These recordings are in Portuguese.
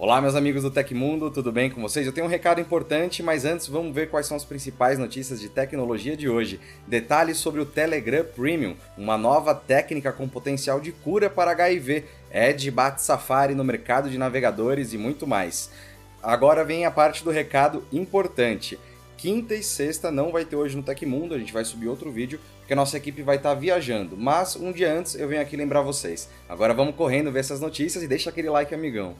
Olá, meus amigos do Tecmundo, tudo bem com vocês? Eu tenho um recado importante, mas antes vamos ver quais são as principais notícias de tecnologia de hoje. Detalhes sobre o Telegram Premium, uma nova técnica com potencial de cura para HIV, Edge bate Safari no mercado de navegadores e muito mais. Agora vem a parte do recado importante. Quinta e sexta não vai ter hoje no Tecmundo, a gente vai subir outro vídeo, porque a nossa equipe vai estar viajando. Mas um dia antes eu venho aqui lembrar vocês. Agora vamos correndo ver essas notícias e deixa aquele like, amigão.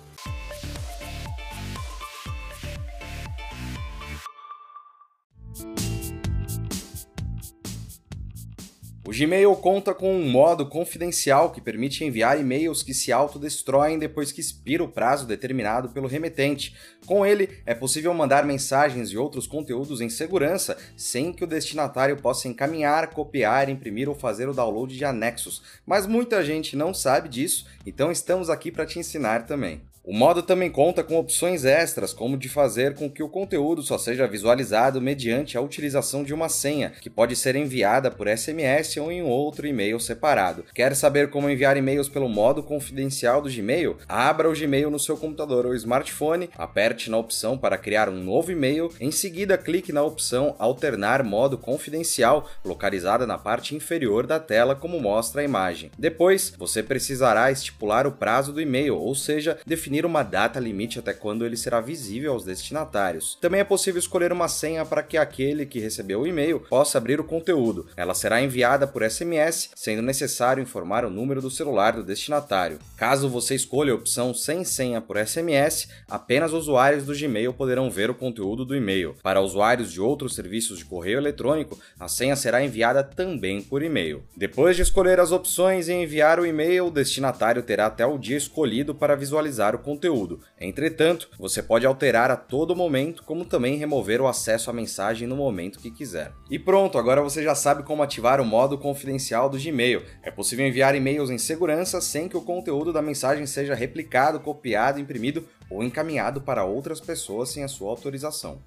Gmail conta com um modo confidencial que permite enviar e-mails que se autodestroem depois que expira o prazo determinado pelo remetente. Com ele, é possível mandar mensagens e outros conteúdos em segurança sem que o destinatário possa encaminhar, copiar, imprimir ou fazer o download de anexos. Mas muita gente não sabe disso, então estamos aqui para te ensinar também. O modo também conta com opções extras, como de fazer com que o conteúdo só seja visualizado mediante a utilização de uma senha, que pode ser enviada por SMS ou em outro e-mail separado. Quer saber como enviar e-mails pelo modo confidencial do Gmail? Abra o Gmail no seu computador ou smartphone, aperte na opção para criar um novo e-mail, em seguida clique na opção Alternar modo confidencial, localizada na parte inferior da tela, como mostra a imagem. Depois, você precisará estipular o prazo do e-mail, ou seja, definir definir uma data limite até quando ele será visível aos destinatários. Também é possível escolher uma senha para que aquele que recebeu o e-mail possa abrir o conteúdo. Ela será enviada por SMS, sendo necessário informar o número do celular do destinatário. Caso você escolha a opção sem senha por SMS, apenas usuários do Gmail poderão ver o conteúdo do e-mail. Para usuários de outros serviços de correio eletrônico, a senha será enviada também por e-mail. Depois de escolher as opções e enviar o e-mail, o destinatário terá até o dia escolhido para visualizar o conteúdo. Entretanto, você pode alterar a todo momento, como também remover o acesso à mensagem no momento que quiser. E pronto, agora você já sabe como ativar o modo confidencial do Gmail. É possível enviar e-mails em segurança sem que o conteúdo da mensagem seja replicado, copiado, imprimido ou encaminhado para outras pessoas sem a sua autorização.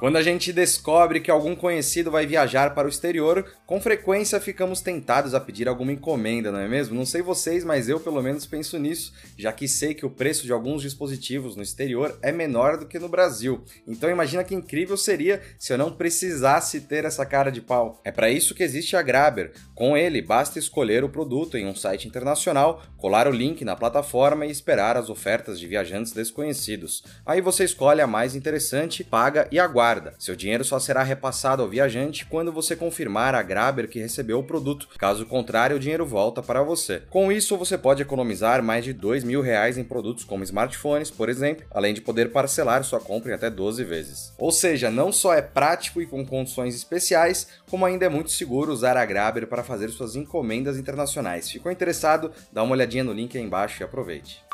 Quando a gente descobre que algum conhecido vai viajar para o exterior, com frequência ficamos tentados a pedir alguma encomenda, não é mesmo? Não sei vocês, mas eu pelo menos penso nisso, já que sei que o preço de alguns dispositivos no exterior é menor do que no Brasil. Então imagina que incrível seria se eu não precisasse ter essa cara de pau. É para isso que existe a Grabber. Com ele, basta escolher o produto em um site internacional, colar o link na plataforma e esperar as ofertas de viajantes desconhecidos. Aí você escolhe a mais interessante, paga e aguarda guarda. Seu dinheiro só será repassado ao viajante quando você confirmar a Grabber que recebeu o produto. Caso contrário, o dinheiro volta para você. Com isso, você pode economizar mais de dois mil reais em produtos como smartphones, por exemplo, além de poder parcelar sua compra em até 12 vezes. Ou seja, não só é prático e com condições especiais, como ainda é muito seguro usar a Grabber para fazer suas encomendas internacionais. Ficou interessado? Dá uma olhadinha no link aí embaixo e aproveite.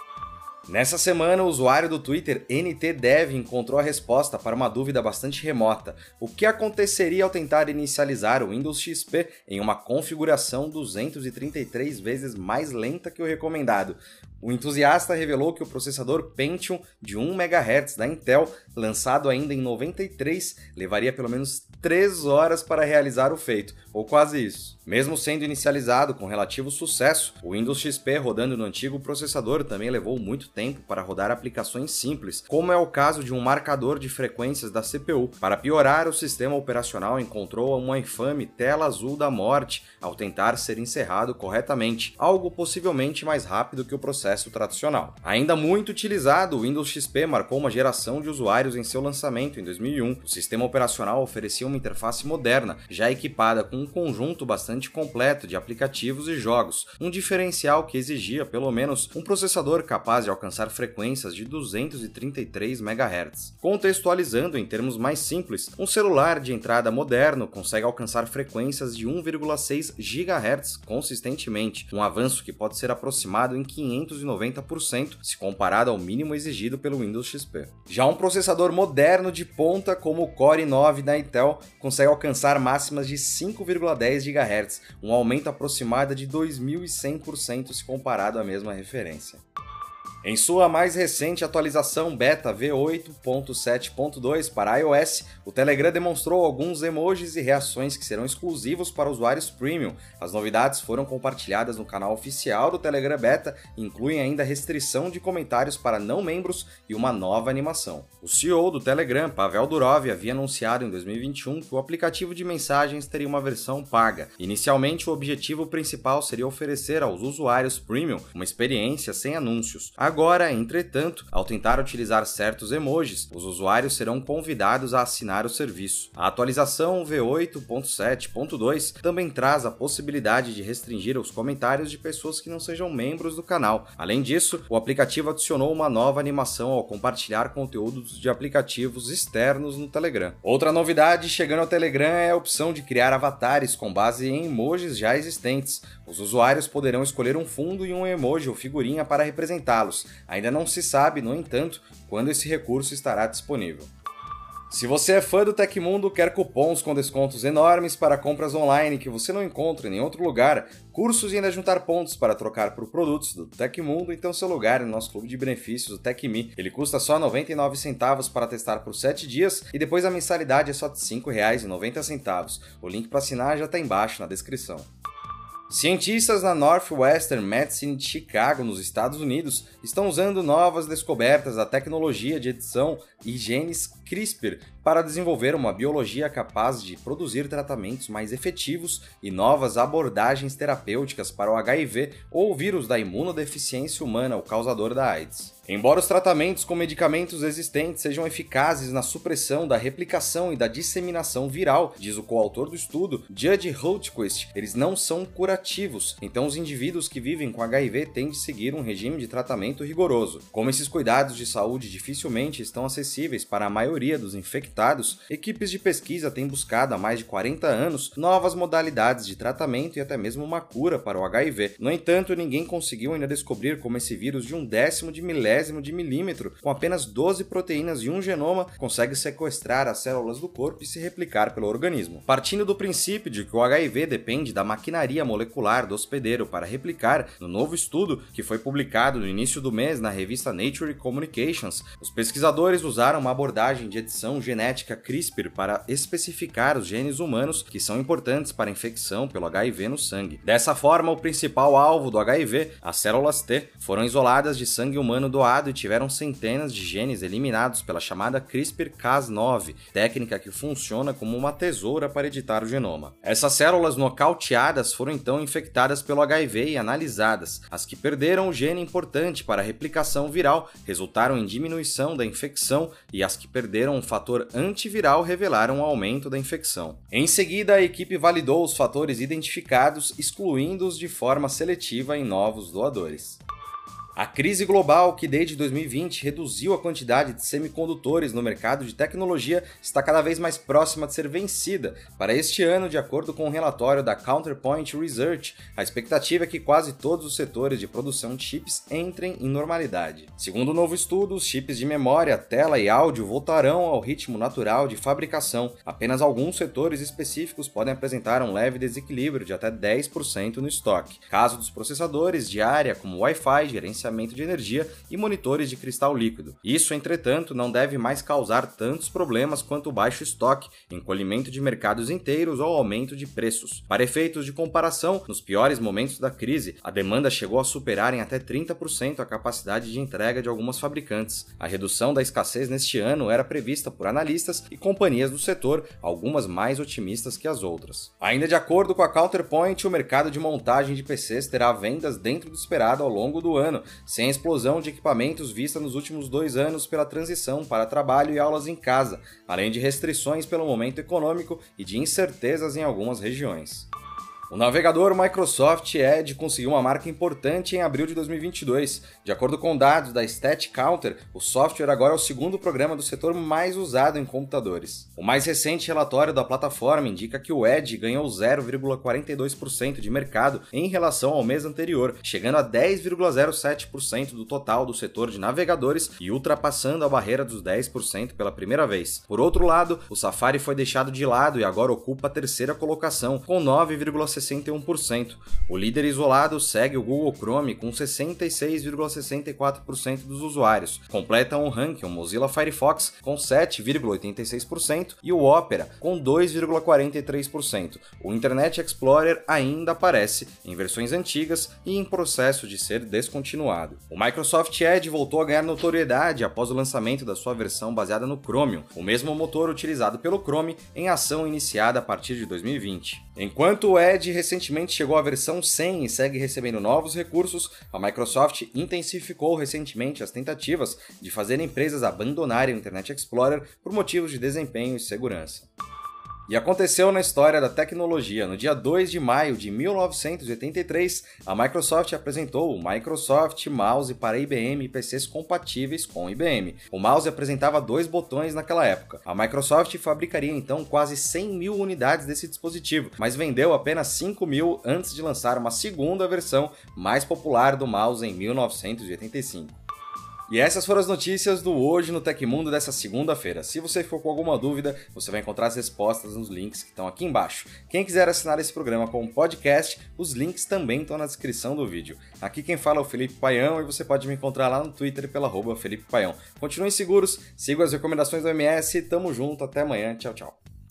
Nessa semana, o usuário do Twitter NTDev encontrou a resposta para uma dúvida bastante remota: o que aconteceria ao tentar inicializar o Windows XP em uma configuração 233 vezes mais lenta que o recomendado? O entusiasta revelou que o processador Pentium de 1 MHz da Intel, lançado ainda em 93, levaria pelo menos 3 horas para realizar o feito, ou quase isso. Mesmo sendo inicializado com relativo sucesso, o Windows XP rodando no antigo processador também levou muito tempo para rodar aplicações simples, como é o caso de um marcador de frequências da CPU. Para piorar, o sistema operacional encontrou uma infame tela azul da morte ao tentar ser encerrado corretamente, algo possivelmente mais rápido que o processo tradicional. Ainda muito utilizado, o Windows XP marcou uma geração de usuários em seu lançamento em 2001. O sistema operacional oferecia uma interface moderna, já equipada com um conjunto bastante completo de aplicativos e jogos, um diferencial que exigia pelo menos um processador capaz de alcançar frequências de 233 MHz. Contextualizando em termos mais simples, um celular de entrada moderno consegue alcançar frequências de 1,6 GHz consistentemente, um avanço que pode ser aproximado em 590% se comparado ao mínimo exigido pelo Windows XP. Já um processador moderno de ponta como o Core i9 da Intel consegue alcançar máximas de 5,10 GHz um aumento aproximado de 2.100% se comparado à mesma referência. Em sua mais recente atualização beta V8.7.2 para iOS, o Telegram demonstrou alguns emojis e reações que serão exclusivos para usuários premium. As novidades foram compartilhadas no canal oficial do Telegram Beta incluem ainda restrição de comentários para não membros e uma nova animação. O CEO do Telegram, Pavel Durov, havia anunciado em 2021 que o aplicativo de mensagens teria uma versão paga. Inicialmente, o objetivo principal seria oferecer aos usuários premium uma experiência sem anúncios. Entretanto, ao tentar utilizar certos emojis, os usuários serão convidados a assinar o serviço. A atualização V8.7.2 também traz a possibilidade de restringir os comentários de pessoas que não sejam membros do canal. Além disso, o aplicativo adicionou uma nova animação ao compartilhar conteúdos de aplicativos externos no Telegram. Outra novidade chegando ao Telegram é a opção de criar avatares com base em emojis já existentes. Os usuários poderão escolher um fundo e um emoji ou figurinha para representá-los. Ainda não se sabe, no entanto, quando esse recurso estará disponível. Se você é fã do Tecmundo, quer cupons com descontos enormes para compras online que você não encontra em nenhum outro lugar, cursos e ainda juntar pontos para trocar por produtos do Tecmundo, então seu lugar no nosso clube de benefícios, o TecMe. Ele custa só 99 centavos para testar por 7 dias e depois a mensalidade é só R$ 5,90. O link para assinar já está embaixo na descrição. Cientistas na Northwestern Medicine de Chicago, nos Estados Unidos, estão usando novas descobertas da tecnologia de edição e genes CRISPR para desenvolver uma biologia capaz de produzir tratamentos mais efetivos e novas abordagens terapêuticas para o HIV ou vírus da imunodeficiência humana, o causador da AIDS. Embora os tratamentos com medicamentos existentes sejam eficazes na supressão da replicação e da disseminação viral, diz o coautor do estudo, Judge Holtquist, eles não são curativos, então os indivíduos que vivem com HIV têm de seguir um regime de tratamento rigoroso. Como esses cuidados de saúde dificilmente estão acessíveis para a maioria dos infectados, equipes de pesquisa têm buscado há mais de 40 anos novas modalidades de tratamento e até mesmo uma cura para o HIV. No entanto, ninguém conseguiu ainda descobrir como esse vírus de um décimo de milésimo milésimo de milímetro, com apenas 12 proteínas e um genoma, consegue sequestrar as células do corpo e se replicar pelo organismo. Partindo do princípio de que o HIV depende da maquinaria molecular do hospedeiro para replicar, no novo estudo que foi publicado no início do mês na revista Nature Communications, os pesquisadores usaram uma abordagem de edição genética CRISPR para especificar os genes humanos que são importantes para a infecção pelo HIV no sangue. Dessa forma, o principal alvo do HIV, as células T, foram isoladas de sangue humano e tiveram centenas de genes eliminados pela chamada CRISPR-Cas9, técnica que funciona como uma tesoura para editar o genoma. Essas células nocauteadas foram então infectadas pelo HIV e analisadas. As que perderam o gene importante para a replicação viral resultaram em diminuição da infecção e as que perderam o fator antiviral revelaram um aumento da infecção. Em seguida, a equipe validou os fatores identificados, excluindo-os de forma seletiva em novos doadores. A crise global, que desde 2020 reduziu a quantidade de semicondutores no mercado de tecnologia, está cada vez mais próxima de ser vencida. Para este ano, de acordo com um relatório da Counterpoint Research, a expectativa é que quase todos os setores de produção de chips entrem em normalidade. Segundo o um novo estudo, os chips de memória, tela e áudio voltarão ao ritmo natural de fabricação. Apenas alguns setores específicos podem apresentar um leve desequilíbrio de até 10% no estoque. Caso dos processadores de área, como Wi-Fi, gerenciamento gerenciamento de energia e monitores de cristal líquido. Isso, entretanto, não deve mais causar tantos problemas quanto o baixo estoque, encolhimento de mercados inteiros ou aumento de preços. Para efeitos de comparação, nos piores momentos da crise, a demanda chegou a superar em até 30% a capacidade de entrega de algumas fabricantes. A redução da escassez neste ano era prevista por analistas e companhias do setor, algumas mais otimistas que as outras. Ainda de acordo com a Counterpoint, o mercado de montagem de PCs terá vendas dentro do esperado ao longo do ano, sem a explosão de equipamentos vista nos últimos dois anos pela transição para trabalho e aulas em casa, além de restrições pelo momento econômico e de incertezas em algumas regiões. O navegador Microsoft Edge conseguiu uma marca importante em abril de 2022. De acordo com dados da Stat Counter, o software agora é o segundo programa do setor mais usado em computadores. O mais recente relatório da plataforma indica que o Edge ganhou 0,42% de mercado em relação ao mês anterior, chegando a 10,07% do total do setor de navegadores e ultrapassando a barreira dos 10% pela primeira vez. Por outro lado, o Safari foi deixado de lado e agora ocupa a terceira colocação, com 9,7 61%. O líder isolado segue o Google Chrome com 66,64% dos usuários. Completam o ranking o Mozilla Firefox com 7,86% e o Opera com 2,43%. O Internet Explorer ainda aparece em versões antigas e em processo de ser descontinuado. O Microsoft Edge voltou a ganhar notoriedade após o lançamento da sua versão baseada no Chromium, o mesmo motor utilizado pelo Chrome em ação iniciada a partir de 2020. Enquanto o Edge recentemente chegou à versão 100 e segue recebendo novos recursos, a Microsoft intensificou recentemente as tentativas de fazer empresas abandonarem o Internet Explorer por motivos de desempenho e segurança. E aconteceu na história da tecnologia. No dia 2 de maio de 1983, a Microsoft apresentou o Microsoft Mouse para IBM e PCs compatíveis com IBM. O mouse apresentava dois botões naquela época. A Microsoft fabricaria então quase 100 mil unidades desse dispositivo, mas vendeu apenas 5 mil antes de lançar uma segunda versão mais popular do mouse em 1985. E essas foram as notícias do Hoje no Tecmundo dessa segunda-feira. Se você ficou com alguma dúvida, você vai encontrar as respostas nos links que estão aqui embaixo. Quem quiser assinar esse programa como podcast, os links também estão na descrição do vídeo. Aqui quem fala é o Felipe Paião e você pode me encontrar lá no Twitter pela arroba Felipe Paião. Continuem seguros, sigam as recomendações do MS, tamo junto, até amanhã, tchau, tchau.